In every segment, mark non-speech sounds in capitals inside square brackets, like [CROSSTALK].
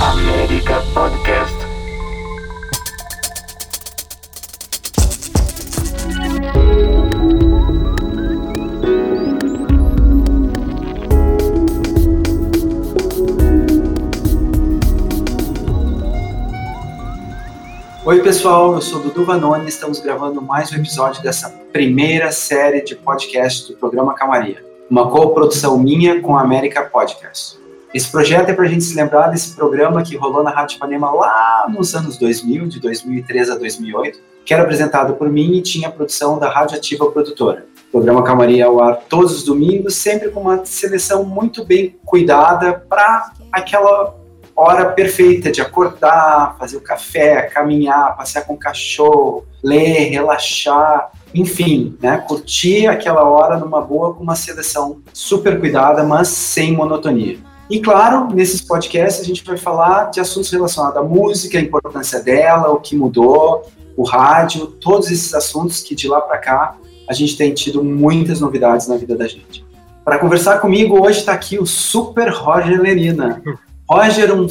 América Podcast. Oi, pessoal, eu sou Dudu Vanoni e estamos gravando mais um episódio dessa primeira série de podcast do programa Calmaria, uma coprodução minha com a América Podcast. Esse projeto é para a gente se lembrar desse programa que rolou na Rádio Panema lá nos anos 2000, de 2003 a 2008, que era apresentado por mim e tinha a produção da Rádio Ativa Produtora. O programa Calmaria ao ar todos os domingos, sempre com uma seleção muito bem cuidada para aquela hora perfeita de acordar, fazer o café, caminhar, passear com o cachorro, ler, relaxar, enfim, né, curtir aquela hora numa boa com uma seleção super cuidada, mas sem monotonia. E claro, nesses podcasts a gente vai falar de assuntos relacionados à música, a importância dela, o que mudou, o rádio, todos esses assuntos que de lá para cá a gente tem tido muitas novidades na vida da gente. Para conversar comigo hoje está aqui o Super Roger Lerina. [LAUGHS] Roger, um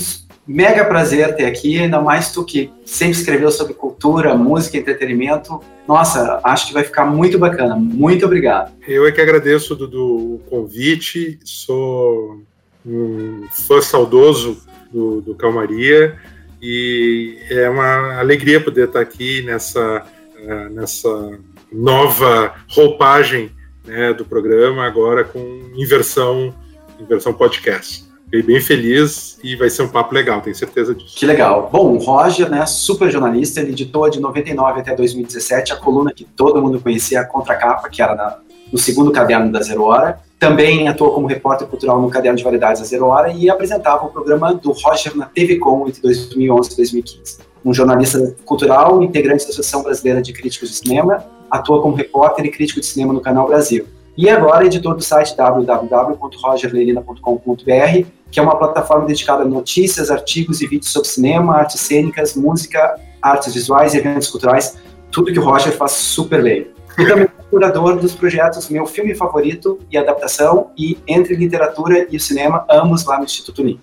mega prazer ter aqui, ainda mais tu que sempre escreveu sobre cultura, música, entretenimento. Nossa, acho que vai ficar muito bacana. Muito obrigado. Eu é que agradeço, Dudu, o convite. Sou um fã saudoso do, do Calmaria e é uma alegria poder estar aqui nessa, uh, nessa nova roupagem né, do programa, agora com inversão, inversão podcast. Fiquei bem feliz e vai ser um papo legal, tenho certeza disso. Que legal. Bom, o Roger, né, super jornalista, ele editou de 99 até 2017 a coluna que todo mundo conhecia, a Contracapa, que era na, no segundo caderno da Zero Hora. Também atuou como repórter cultural no caderno de variedades da Zero Hora e apresentava o programa do Roger na TV Com entre 2011 e 2015. Um jornalista cultural, integrante da Associação Brasileira de Críticos de Cinema, atua como repórter e crítico de cinema no Canal Brasil. E agora editor do site www.rogerlerina.com.br, que é uma plataforma dedicada a notícias, artigos e vídeos sobre cinema, artes cênicas, música, artes visuais e eventos culturais, tudo que o Roger faz super bem. E também é curador dos projetos Meu Filme Favorito e Adaptação e Entre Literatura e Cinema, ambos lá no Instituto Uni.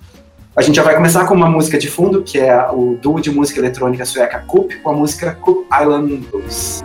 A gente já vai começar com uma música de fundo, que é o duo de música eletrônica sueca Coop, com a música Coop Island Blues.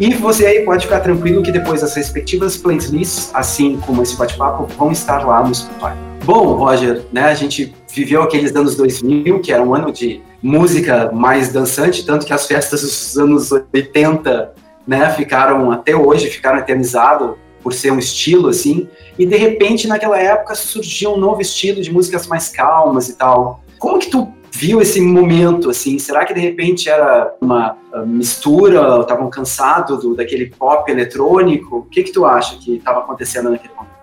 E você aí pode ficar tranquilo que depois as respectivas playlists, assim como esse bate-papo, vão estar lá no Spotify. Bom, Roger, né, a gente viveu aqueles anos 2000, que era um ano de música mais dançante, tanto que as festas dos anos 80, né, ficaram até hoje, ficaram eternizadas por ser um estilo assim, e de repente naquela época surgiu um novo estilo de músicas mais calmas e tal. Como que tu viu esse momento, assim? Será que de repente era uma ah, mistura, estavam cansados do, daquele pop eletrônico? O que que tu acha que estava acontecendo naquele momento?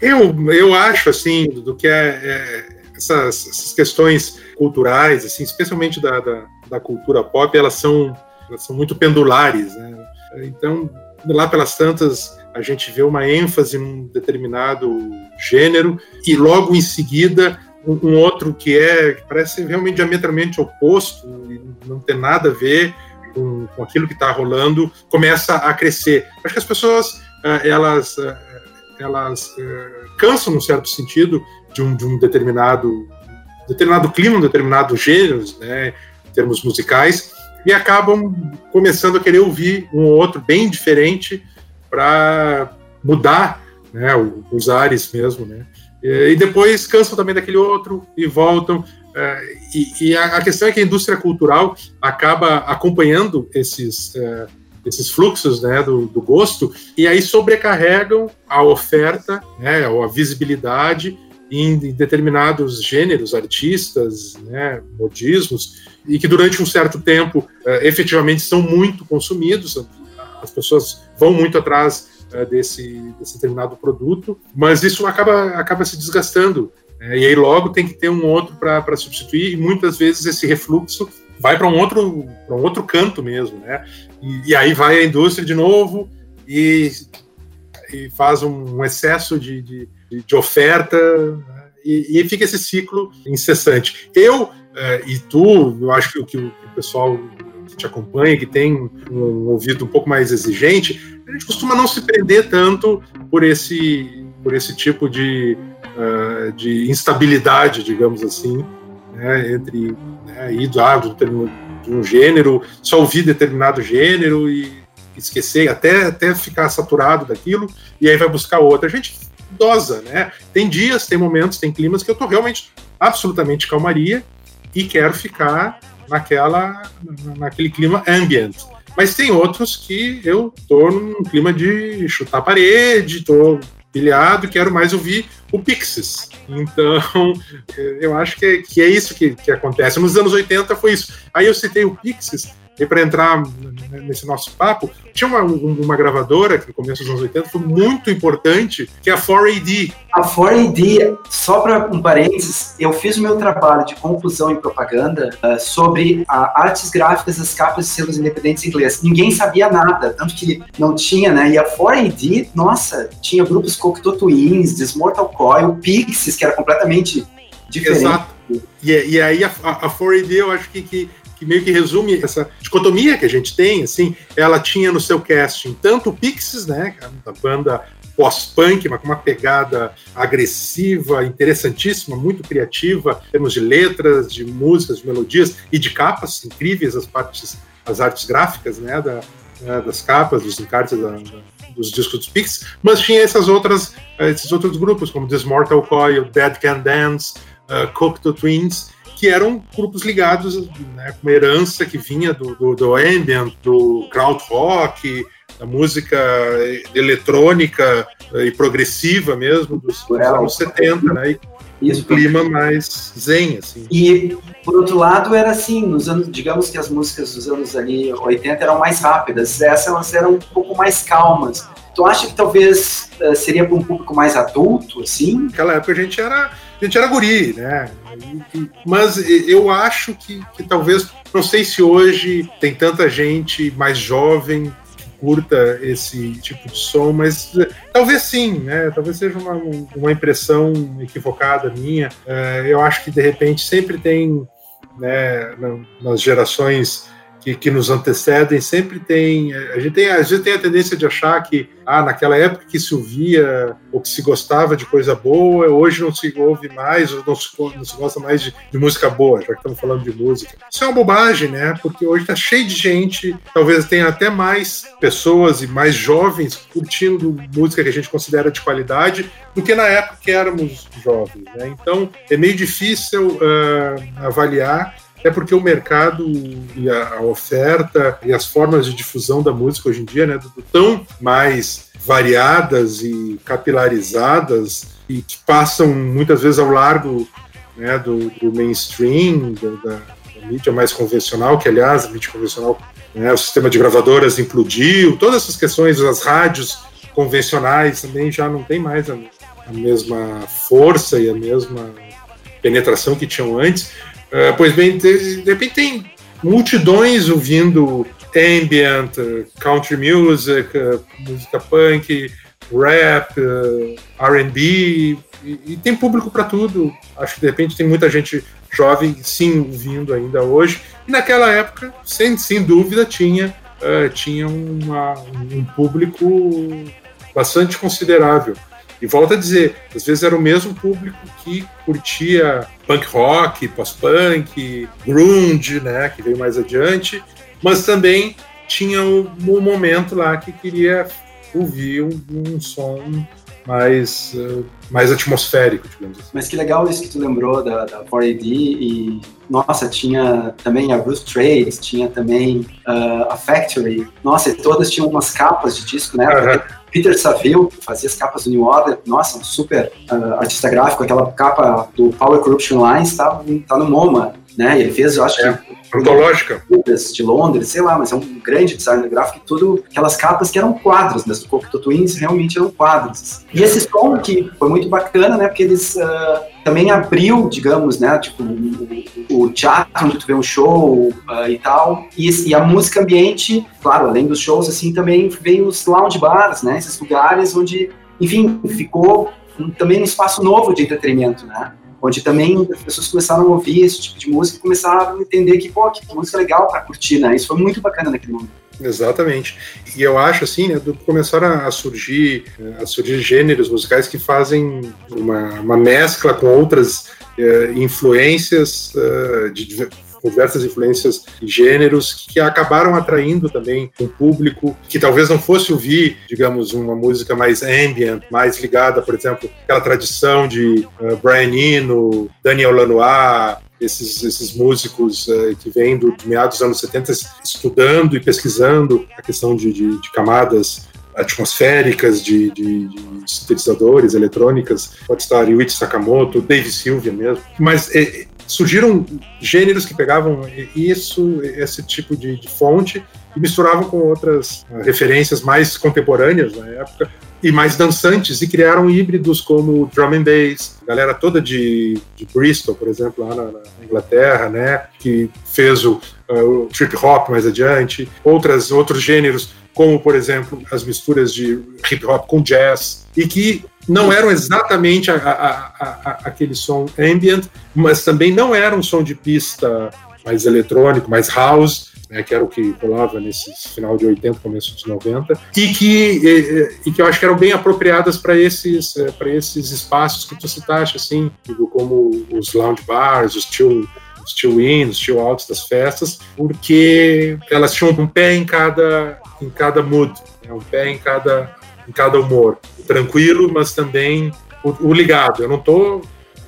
Eu, eu acho, assim, do que é, é essas, essas, questões culturais, assim, especialmente da, da, da, cultura pop, elas são, elas são muito pendulares, né? Então, lá pelas tantas, a gente vê uma ênfase num determinado gênero e logo em seguida um, outro que é que parece realmente diametralmente oposto não tem nada a ver com, com aquilo que está rolando começa a crescer. Acho que as pessoas eh, elas eh, elas eh, cansam num certo sentido de um, de um determinado determinado clima, um determinado gênero, né, em termos musicais, e acabam começando a querer ouvir um ou outro bem diferente para mudar né, os ares mesmo, né? E depois cansam também daquele outro e voltam. É, e, e a, questão é que a indústria cultural acaba acompanhando esses, é, esses fluxos né, do, do, gosto e aí sobrecarregam a oferta, né, ou a visibilidade em, determinados gêneros, artistas, né, modismos, e que durante um certo tempo é, efetivamente são muito consumidos, as pessoas vão muito atrás é, desse, desse determinado produto, mas isso acaba, acaba se desgastando. É, e aí logo tem que ter um outro para substituir, e muitas vezes esse refluxo vai para um outro um outro canto mesmo, né? E, e, aí vai a indústria de novo e, e faz um, um excesso de, de, de oferta né? e, e, fica esse ciclo incessante. Eu é, e tu, eu acho que, o pessoal que te acompanha, que tem um ouvido um pouco mais exigente, a gente costuma não se prender tanto por esse por esse tipo de, uh, de instabilidade, digamos assim, né, entre né, ir do, de um gênero, só ouvir determinado gênero e esquecer, até, até ficar saturado daquilo, e aí vai buscar outra. A gente dosa, né? Tem dias, tem momentos, tem climas que eu tô realmente absolutamente calmaria e quero ficar naquela naquele clima ambient. Mas tem outros que eu tô num clima de chutar parede, tô pilhado, quero mais ouvir o Pixies. Então, [LAUGHS] eu acho que, que é isso que, que acontece. Nos anos 80 foi isso. Aí eu citei o Pixies, e para entrar nesse nosso papo, tinha uma, uma gravadora que no começo dos anos 80 foi muito importante, que é a 4AD. A 4AD, só para um parênteses, eu fiz o meu trabalho de conclusão em propaganda uh, sobre artes gráficas das capas de selos independentes inglês. Ninguém sabia nada, tanto que não tinha, né? E a 4AD, nossa, tinha grupos Cocteau Twins, Dismortal Coil, Pixies, que era completamente diferente. Exato. E, e aí a, a 4AD eu acho que, que que meio que resume essa dicotomia que a gente tem, assim, ela tinha no seu casting tanto o Pixies, né, da banda pós-punk, mas com uma pegada agressiva, interessantíssima, muito criativa, em termos de letras, de músicas, de melodias e de capas incríveis, as partes, as artes gráficas, né, da, né, das capas, dos encartes da, dos discos dos Pixies, mas tinha essas outras, esses outros grupos, como This Mortal Coil, Dead Can Dance, uh, Cocteau Twins, que eram grupos ligados né, com uma herança que vinha do, do, do ambient, do krautrock, da música eletrônica e progressiva mesmo dos, dos anos 70, né? E Isso, um clima mais zen, assim. E, por outro lado, era assim, nos anos, digamos que as músicas dos anos ali 80 eram mais rápidas, essas elas eram um pouco mais calmas. Tu acha que talvez uh, seria para um público mais adulto, assim? Naquela época a gente era gente era guri, né? Mas eu acho que, que talvez, não sei se hoje tem tanta gente mais jovem que curta esse tipo de som, mas eh, talvez sim, né? Talvez seja uma, uma impressão equivocada minha. Eh, eu acho que de repente sempre tem, né, nas gerações que, que, nos antecedem sempre tem a gente tem às vezes tem a tendência de achar que ah naquela época que se ouvia ou que se gostava de coisa boa hoje não se ouve mais ou não se, não se gosta mais de, de, música boa já que estamos falando de música isso é uma bobagem né porque hoje está cheio de gente talvez tenha até mais pessoas e mais jovens curtindo música que a gente considera de qualidade do que na época que éramos jovens né? então é meio difícil uh, avaliar é porque o mercado e a, oferta e as formas de difusão da música hoje em dia, né, tão mais variadas e capilarizadas e que passam muitas vezes ao largo né, do, do mainstream, da, da, da, mídia mais convencional, que aliás a mídia convencional, né, o sistema de gravadoras implodiu, todas essas questões, as rádios convencionais também já não tem mais a, a mesma força e a mesma penetração que tinham antes. Uh, pois bem, de, de repente tem multidões ouvindo ambient, country music, uh, música punk, rap, uh, R&B, e, e, tem público para tudo. Acho que de repente tem muita gente jovem sim ouvindo ainda hoje. E naquela época, sem, sem dúvida, tinha, uh, tinha uma, um público bastante considerável. E volto a dizer, às vezes era o mesmo público que curtia punk rock, pós-punk, grunge, né, que veio mais adiante, mas também tinha um, um momento lá que queria ouvir um, um som mais, uh, mais atmosférico, digamos assim. Mas que legal isso que tu lembrou da, da 4AD e, nossa, tinha também a Bruce Trades, tinha também uh, a Factory, nossa, e todas tinham umas capas de disco, né? Uhum Peter Saville, que fazia as capas do New Order, nossa, um super uh, artista gráfico, aquela capa do Power Corruption Lines tá, tá no MoMA, né? Ele fez, eu acho é. que antológica de Londres, sei lá, mas é um grande designer gráfico e tudo, aquelas capas que eram quadros, né, do Cocteau Twins realmente eram quadros. E esse som que foi muito bacana, né, porque eles uh, também abriu, digamos, né, tipo, o, o, teatro onde tu vê um show uh, e tal, e, e, a música ambiente, claro, além dos shows, assim, também veio os lounge bars, né, esses lugares onde, enfim, ficou um, também um espaço novo de entretenimento, né, onde também as pessoas começaram a ouvir esse tipo de música e começaram a entender que, pô, que música legal para curtir, né? Isso foi muito bacana naquele momento. Exatamente. E eu acho assim, né, começaram a surgir, a surgir gêneros musicais que fazem uma, uma mescla com outras uh, influências uh, de diversas influências e gêneros que acabaram atraindo também um público que talvez não fosse ouvir, digamos, uma música mais ambient, mais ligada, por exemplo, aquela tradição de uh, Brian Eno, Daniel Lanois, esses, esses músicos uh, que vêm do, de meados dos anos 70 estudando e pesquisando a questão de, de, de camadas atmosféricas de, de, de, sintetizadores, eletrônicas, pode estar Yuichi Sakamoto, Dave Sylvia mesmo, mas é, surgiram gêneros que pegavam isso, esse tipo de, de fonte e misturavam com outras uh, referências mais contemporâneas na época e mais dançantes e criaram híbridos como drum and bass, galera toda de, de Bristol, por exemplo, lá na, na Inglaterra, né, que fez o, uh, o trip hop mais adiante, outras outros gêneros como por exemplo as misturas de hip hop com jazz e que não eram exatamente a, a, a, aquele som ambient, mas também não era um som de pista mais eletrônico, mais house, né, que era o que rolava nesse final de 80, começo de 90, e que, e, e que eu acho que eram bem apropriadas para esses, é, esses espaços que tu citaste, assim, como os lounge bars, os chill, os chill in, os chill outs das festas, porque elas tinham um pé em cada, em cada mood, né, um pé em cada, em cada humor. Tranquilo, mas também o, o ligado. Eu não tô,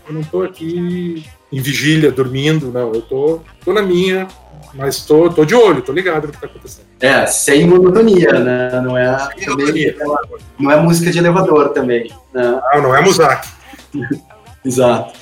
eu não tô aqui em vigília, dormindo, não. Eu tô, tô na minha, mas tô, tô de olho, tô ligado no que tá acontecendo. É, sem monotonia, né? Não é, também, não é música de elevador também. Né? Não, não é Muzak. [LAUGHS] Exato.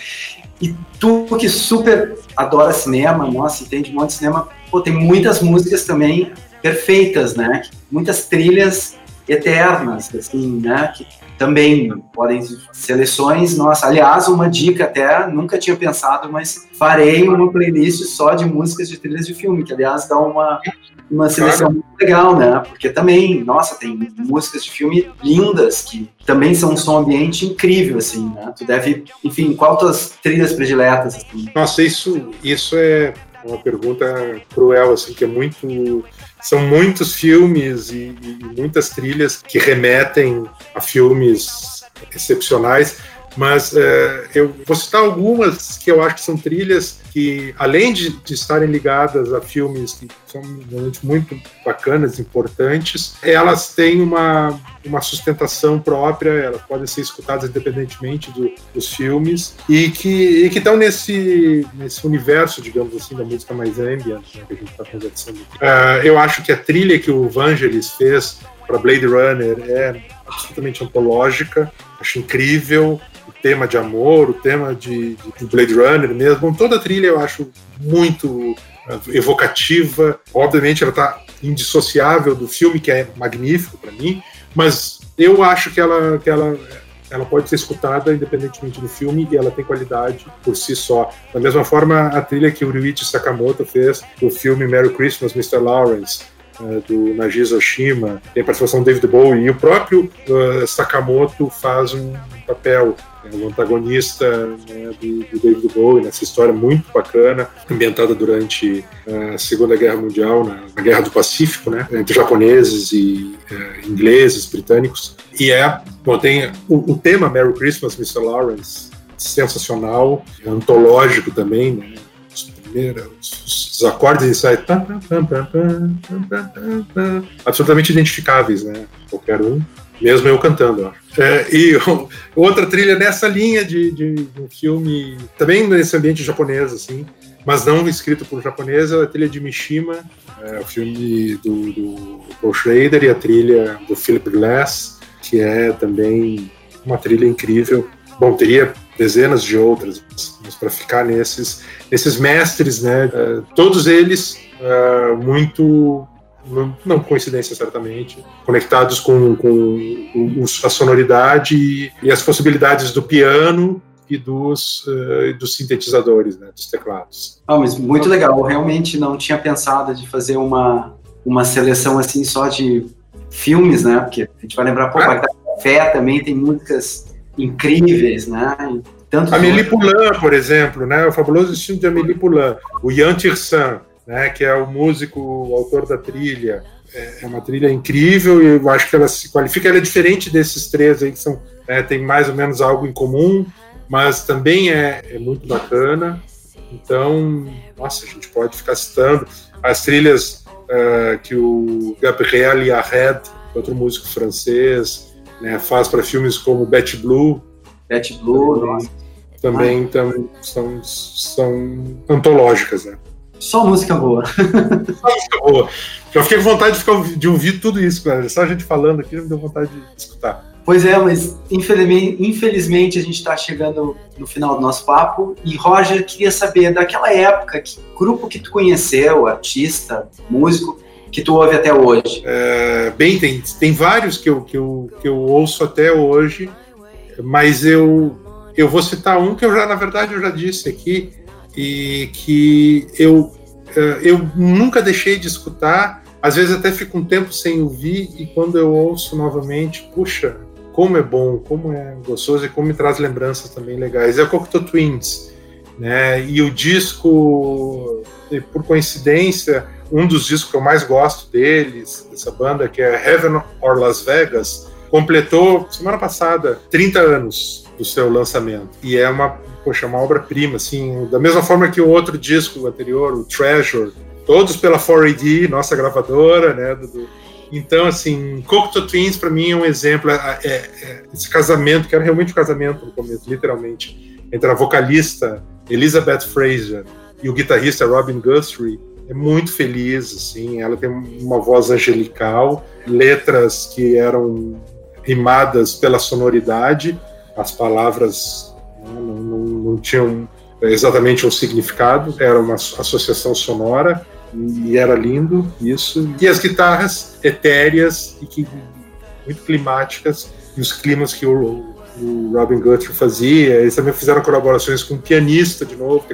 E tu que super adora cinema, nossa, entende um monte de cinema, pô, tem muitas músicas também perfeitas, né? Muitas trilhas eternas, assim, né? Que também podem seleções, nossa, aliás, uma dica até, nunca tinha pensado, mas farei uma playlist só de músicas de trilhas de filme, que aliás dá uma, uma seleção muito legal, né? Porque também, nossa, tem músicas de filme lindas que também são um som ambiente incrível, assim, né? Tu deve, enfim, qual tuas trilhas prediletas? Assim? Nossa, isso, isso é uma pergunta cruel, assim, que é muito são muitos filmes e, e muitas trilhas que remetem a filmes excepcionais mas é, eu vou citar algumas que eu acho que são trilhas que, além de, de estarem ligadas a filmes que são realmente muito bacanas, importantes, elas têm uma, uma sustentação própria, elas podem ser escutadas independentemente do, dos filmes, e que, e que estão nesse, nesse universo, digamos assim, da música mais ambient, né, que a gente está conversando aqui. Uh, eu acho que a trilha que o Vangelis fez para Blade Runner é absolutamente antológica, acho incrível tema de amor, o tema de, de Blade Runner mesmo. Toda a trilha eu acho muito eh, evocativa. Obviamente ela está indissociável do filme, que é magnífico para mim, mas eu acho que ela, que ela ela pode ser escutada independentemente do filme e ela tem qualidade por si só. Da mesma forma, a trilha que o Ryuichi Sakamoto fez do filme Merry Christmas, Mr. Lawrence, uh, do Nagisa Oshima, tem a participação do David Bowie, e o próprio uh, Sakamoto faz um papel é o antagonista né, do, do, David Bowie nessa história muito bacana, ambientada durante a Segunda Guerra Mundial, na, na Guerra do Pacífico, né, entre japoneses e uh, ingleses, britânicos. E é, bom, tem o, o tema Merry Christmas, Mr. Lawrence, sensacional, é antológico também, né, os, os acordes iniciais absolutamente identificáveis, né? Qualquer um, mesmo eu cantando. É, e [LAUGHS] outra trilha nessa linha de, de, de, um filme, também nesse ambiente japonês, assim, mas não escrito por japonês, é a trilha de Mishima, é, o filme do, do Paul Schrader e a trilha do Philip Glass, que é também uma trilha incrível. Bom, teria dezenas de outras, mas para ficar nesses, nesses mestres, né, é, todos eles é, muito não coincidência certamente, conectados com, com a sonoridade e as possibilidades do piano e dos, uh, dos sintetizadores, né, dos teclados. Ah, mas muito legal. Eu realmente não tinha pensado de fazer uma, uma seleção assim só de filmes, né? Porque a gente vai lembrar, pô, ah. Café também tem músicas incríveis, né? Tanto Amélie Poulain, por exemplo, né? O fabuloso estilo de Amélie Poulain. O Yann Tirsan, né, que é o músico, o autor da trilha. é, é uma trilha incrível e eu acho que ela se qualifica. Ela é diferente desses três aí que são é, tem mais ou menos algo em comum, mas também é, é muito bacana. Então, nossa, a gente pode ficar citando as trilhas uh, que o Gabriel Yared, outro músico francês, né, faz para filmes como Betty Blue. Betty Blue, também, nossa. Também tam, são, são antológicas, né? Só música boa. [LAUGHS] Só música boa. Eu fiquei com vontade de, ficar, de ouvir tudo isso, cara. Só a gente falando aqui me deu vontade de escutar. Pois é, mas infelizmente, infelizmente a gente está chegando no final do nosso papo. E Roger, queria saber daquela época, que grupo que tu conheceu, artista, músico, que tu ouve até hoje? É, bem, tem, tem vários que eu, que, eu, que eu ouço até hoje, mas eu, eu vou citar um que eu já, na verdade, eu já disse aqui, e que eu, é, eu nunca deixei de escutar, às vezes até fico um tempo sem ouvir, e quando eu ouço novamente, puxa, como é bom, como é gostoso e como me traz lembranças também legais. É o Cocteau Twins, né? E o disco, por coincidência, um dos discos que eu mais gosto deles, dessa banda, que é Heaven or Las Vegas, completou semana passada 30 anos do seu lançamento. E é uma, poxa, uma obra-prima, assim, da mesma forma que o outro disco anterior, o Treasure, todos pela 4AD, nossa gravadora, né, do, então, assim, Cocteau Twins para mim é um exemplo. É, é, é, esse casamento, que era realmente um casamento no começo, literalmente, entre a vocalista Elizabeth Fraser e o guitarrista Robin Guthrie, é muito feliz, assim. Ela tem uma voz angelical, letras que eram rimadas pela sonoridade, as palavras né, não, não, não tinham exatamente um significado, era uma associação sonora e era lindo isso. E as guitarras etéreas e que, muito climáticas, e os climas que o, o Robin Guthrie fazia. Eles também fizeram colaborações com um pianista, de novo,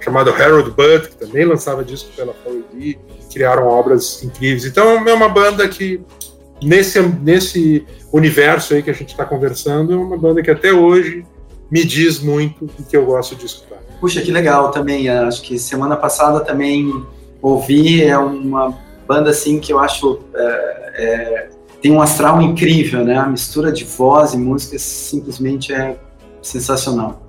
chamado Harold Budd, que também lançava disco pela 4D, criaram obras incríveis. Então é uma banda que, nesse, nesse universo aí que a gente está conversando, é uma banda que até hoje me diz muito e que eu gosto de escutar. Puxa, que legal também. Acho que semana passada também ouvir, é uma banda assim que eu acho é, é, tem um astral incrível, né? A mistura de voz e música simplesmente é sensacional.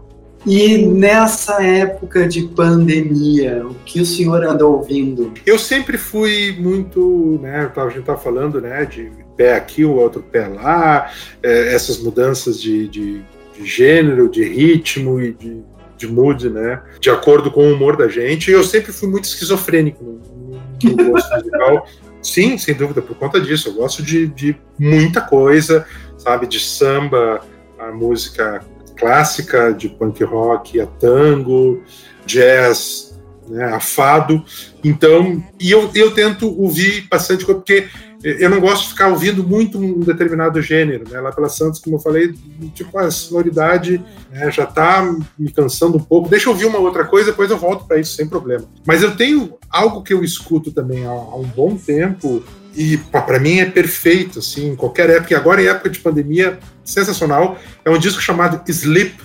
E nessa época de pandemia, o que o senhor anda ouvindo? Eu sempre fui muito, né? A gente tá falando, né? De pé aqui, o outro pé lá, essas mudanças de, de, de gênero, de ritmo e de de mood, né? De acordo com o humor da gente. E eu sempre fui muito esquizofrênico no, no gosto musical. [LAUGHS] Sim, sem dúvida, por conta disso. Eu gosto de, de muita coisa, sabe? De samba, a música clássica, de punk rock, a tango, jazz, né, a fado. Então, e eu, eu tento ouvir bastante coisa, porque eu não gosto de ficar ouvindo muito um determinado gênero, né? Lá pela Santos, como eu falei, tipo, a sonoridade né, já está me cansando um pouco. Deixa eu ouvir uma outra coisa, depois eu volto para isso sem problema. Mas eu tenho algo que eu escuto também há, há um bom tempo e para mim é perfeito, assim, em qualquer época. E agora em época de pandemia, sensacional. É um disco chamado Sleep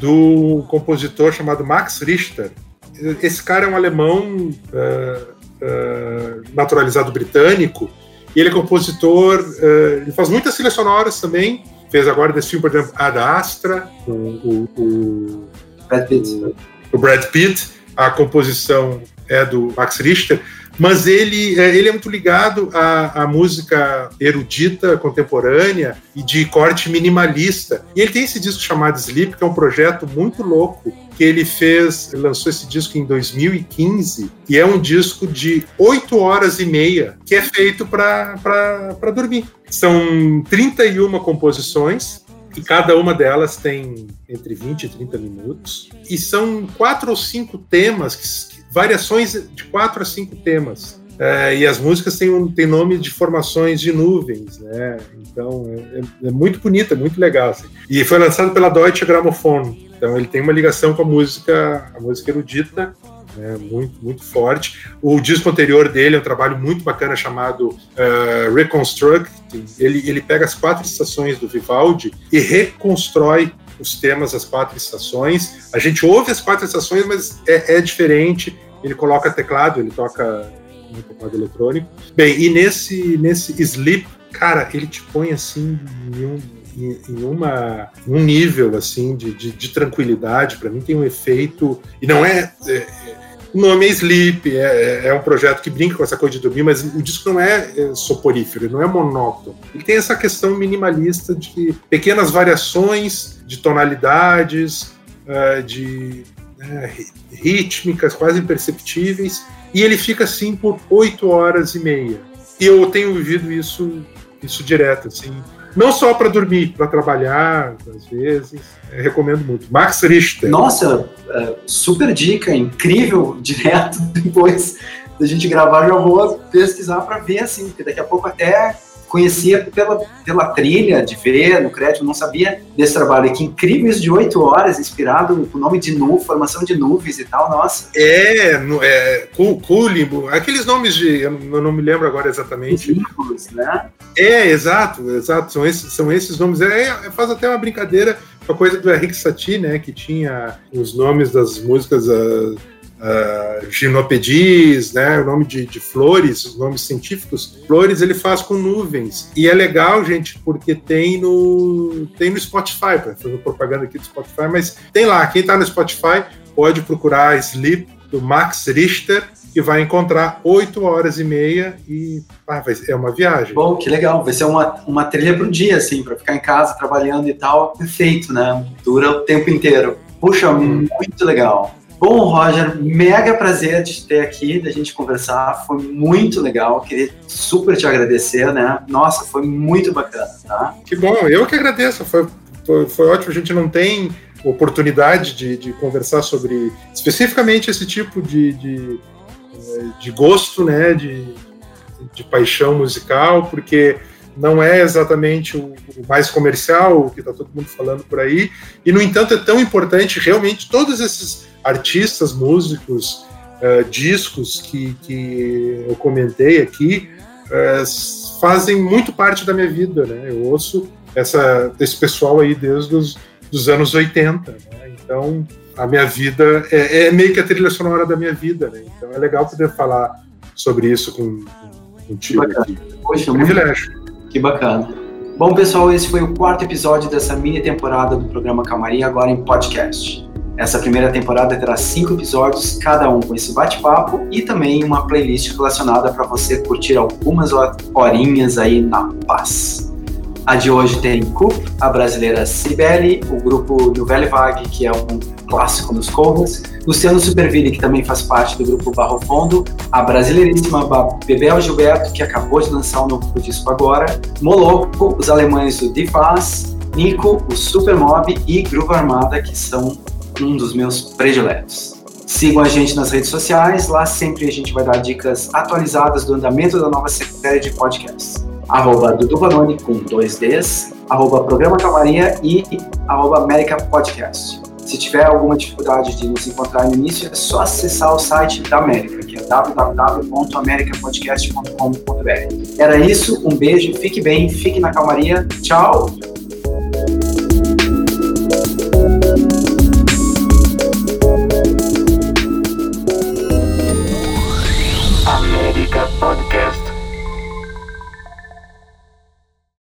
do compositor chamado Max Richter. Esse cara é um alemão uh, uh, naturalizado britânico e ele é compositor, uh, ele faz muitas trilhas sonoras também. Fez agora desse filme, por exemplo, Ad Astra, com o, o, Brad Pitt. O, o Brad Pitt. A composição é do Max Richter mas ele, é, ele é muito ligado à, à, música erudita contemporânea e de corte minimalista. E ele tem esse disco chamado Sleep, que é um projeto muito louco, que ele fez, lançou esse disco em 2015, e é um disco de oito horas e meia, que é feito para dormir. São 31 composições, e cada uma delas tem entre 20 e 30 minutos. E são quatro ou cinco temas que, variações de quatro a cinco temas. É, e as músicas têm, um, têm nome de formações de nuvens, né? Então é, é, é muito bonito, é muito legal. Assim. E foi lançado pela Deutsche Grammophon. Então ele tem uma ligação com a música, a música erudita, né? muito, muito forte. O disco anterior dele é um trabalho muito bacana chamado uh, Reconstruct. Ele, ele pega as quatro estações do Vivaldi e reconstrói os temas, as quatro estações. A gente ouve as quatro estações, mas é, é diferente. Ele coloca teclado, ele toca no teclado eletrônico. Bem, e nesse, nesse Sleep, cara, ele te põe assim em um, em, uma, um nível assim de, de, de tranquilidade. Para mim tem um efeito e não é, é o nome é Sleep, é, é, é, um projeto que brinca com essa coisa de dormir, mas o disco não é, é soporífero, não é monótono. Ele tem essa questão minimalista de pequenas variações de tonalidades, uh, de uh, rítmicas quase imperceptíveis, e ele fica assim por oito horas e meia. E eu tenho vivido isso, isso direto, assim, não só para dormir, para trabalhar, às vezes. Eu recomendo muito. Max Richter. Nossa, é, super dica, incrível, [LAUGHS] direto depois da gente gravar, já vou pesquisar para ver, assim, porque daqui a pouco até conhecia pela, pela trilha, de ver no crédito, não sabia desse trabalho. E que incrível isso de oito horas, inspirado com o nome de nu, formação de nuvens e tal, nossa. É, é Culimbo, aqueles nomes de, eu não me lembro agora exatamente. Símbolos, né? É, exato, exato, são esses, são esses nomes. É, é, faz até uma brincadeira com a coisa do Henrique Satie, né, que tinha os nomes das músicas... Uh, uh, ginopedis, né, o nome de, de, flores, os nomes científicos, flores ele faz com nuvens. E é legal, gente, porque tem no, tem no Spotify, fazendo propaganda aqui do Spotify, mas tem lá, quem está no Spotify pode procurar Sleep, do Max Richter, que vai encontrar 8 horas e meia e ah, é uma viagem. Bom, que legal. Vai ser uma, uma trilha para o dia, assim, para ficar em casa trabalhando e tal. Perfeito, né? Dura o tempo inteiro. Puxa, hum. muito legal. Bom, Roger, mega prazer de te ter aqui, da gente conversar. Foi muito legal. Queria super te agradecer, né? Nossa, foi muito bacana, tá? Que bom, eu que agradeço. Foi, foi, foi ótimo. A gente não tem oportunidade de, de conversar sobre especificamente esse tipo de, de, de gosto, né? De, de paixão musical, porque não é exatamente o, mais comercial, o que está todo mundo falando por aí, e no entanto é tão importante realmente todos esses artistas, músicos, uh, discos que, que eu comentei aqui uh, fazem muito parte da minha vida, né? Eu ouço essa, esse pessoal aí desde os dos anos 80, né? Então, a minha vida é, é, meio que a trilha sonora da minha vida, né? Então, é legal poder falar sobre isso com, com contigo aqui. Poxa, é um privilégio. Que bacana. Bom, pessoal, esse foi o quarto episódio dessa mini temporada do programa Calmaria, agora em podcast. Essa primeira temporada terá cinco episódios, cada um com esse bate-papo e também uma playlist relacionada para você curtir algumas horinhas aí na paz. A de hoje tem Coop, a brasileira Cibele, o grupo Nouvelle Vague, que é um clássico nos covers, Luciano Superville, que também faz parte do grupo Barro Fundo, a brasileiríssima Bebel Gilberto, que acabou de lançar um novo disco agora, Moloco, os alemães do Difaz, Nico, o Supermob e Grupo Armada, que são um dos meus prediletos. Sigam a gente nas redes sociais, lá sempre a gente vai dar dicas atualizadas do andamento da nova série de podcasts. Arroba Dudu Banoni com dois Ds, arroba Programa Calmaria e arroba América Podcast. Se tiver alguma dificuldade de nos encontrar no início, é só acessar o site da América, que é www.americapodcast.com.br. Era isso, um beijo, fique bem, fique na calmaria, tchau!